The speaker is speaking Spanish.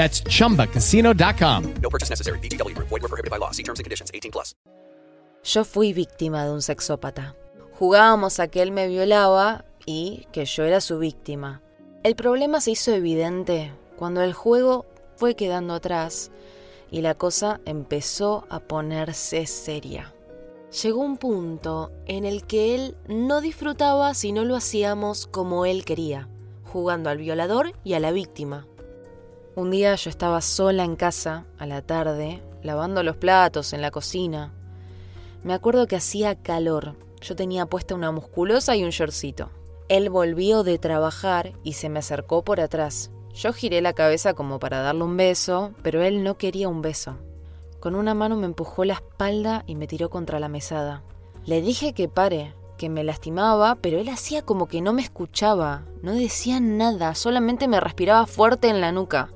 That's chumbacasino.com. No purchase necessary. VGW Group. Void were prohibited by law. See terms and conditions. 18 plus. Yo fui víctima de un sexópata. Jugábamos a que él me violaba y que yo era su víctima. El problema se hizo evidente cuando el juego fue quedando atrás y la cosa empezó a ponerse seria. Llegó un punto en el que él no disfrutaba si no lo hacíamos como él quería, jugando al violador y a la víctima. Un día yo estaba sola en casa, a la tarde, lavando los platos en la cocina. Me acuerdo que hacía calor. Yo tenía puesta una musculosa y un shortcito. Él volvió de trabajar y se me acercó por atrás. Yo giré la cabeza como para darle un beso, pero él no quería un beso. Con una mano me empujó la espalda y me tiró contra la mesada. Le dije que pare, que me lastimaba, pero él hacía como que no me escuchaba. No decía nada, solamente me respiraba fuerte en la nuca.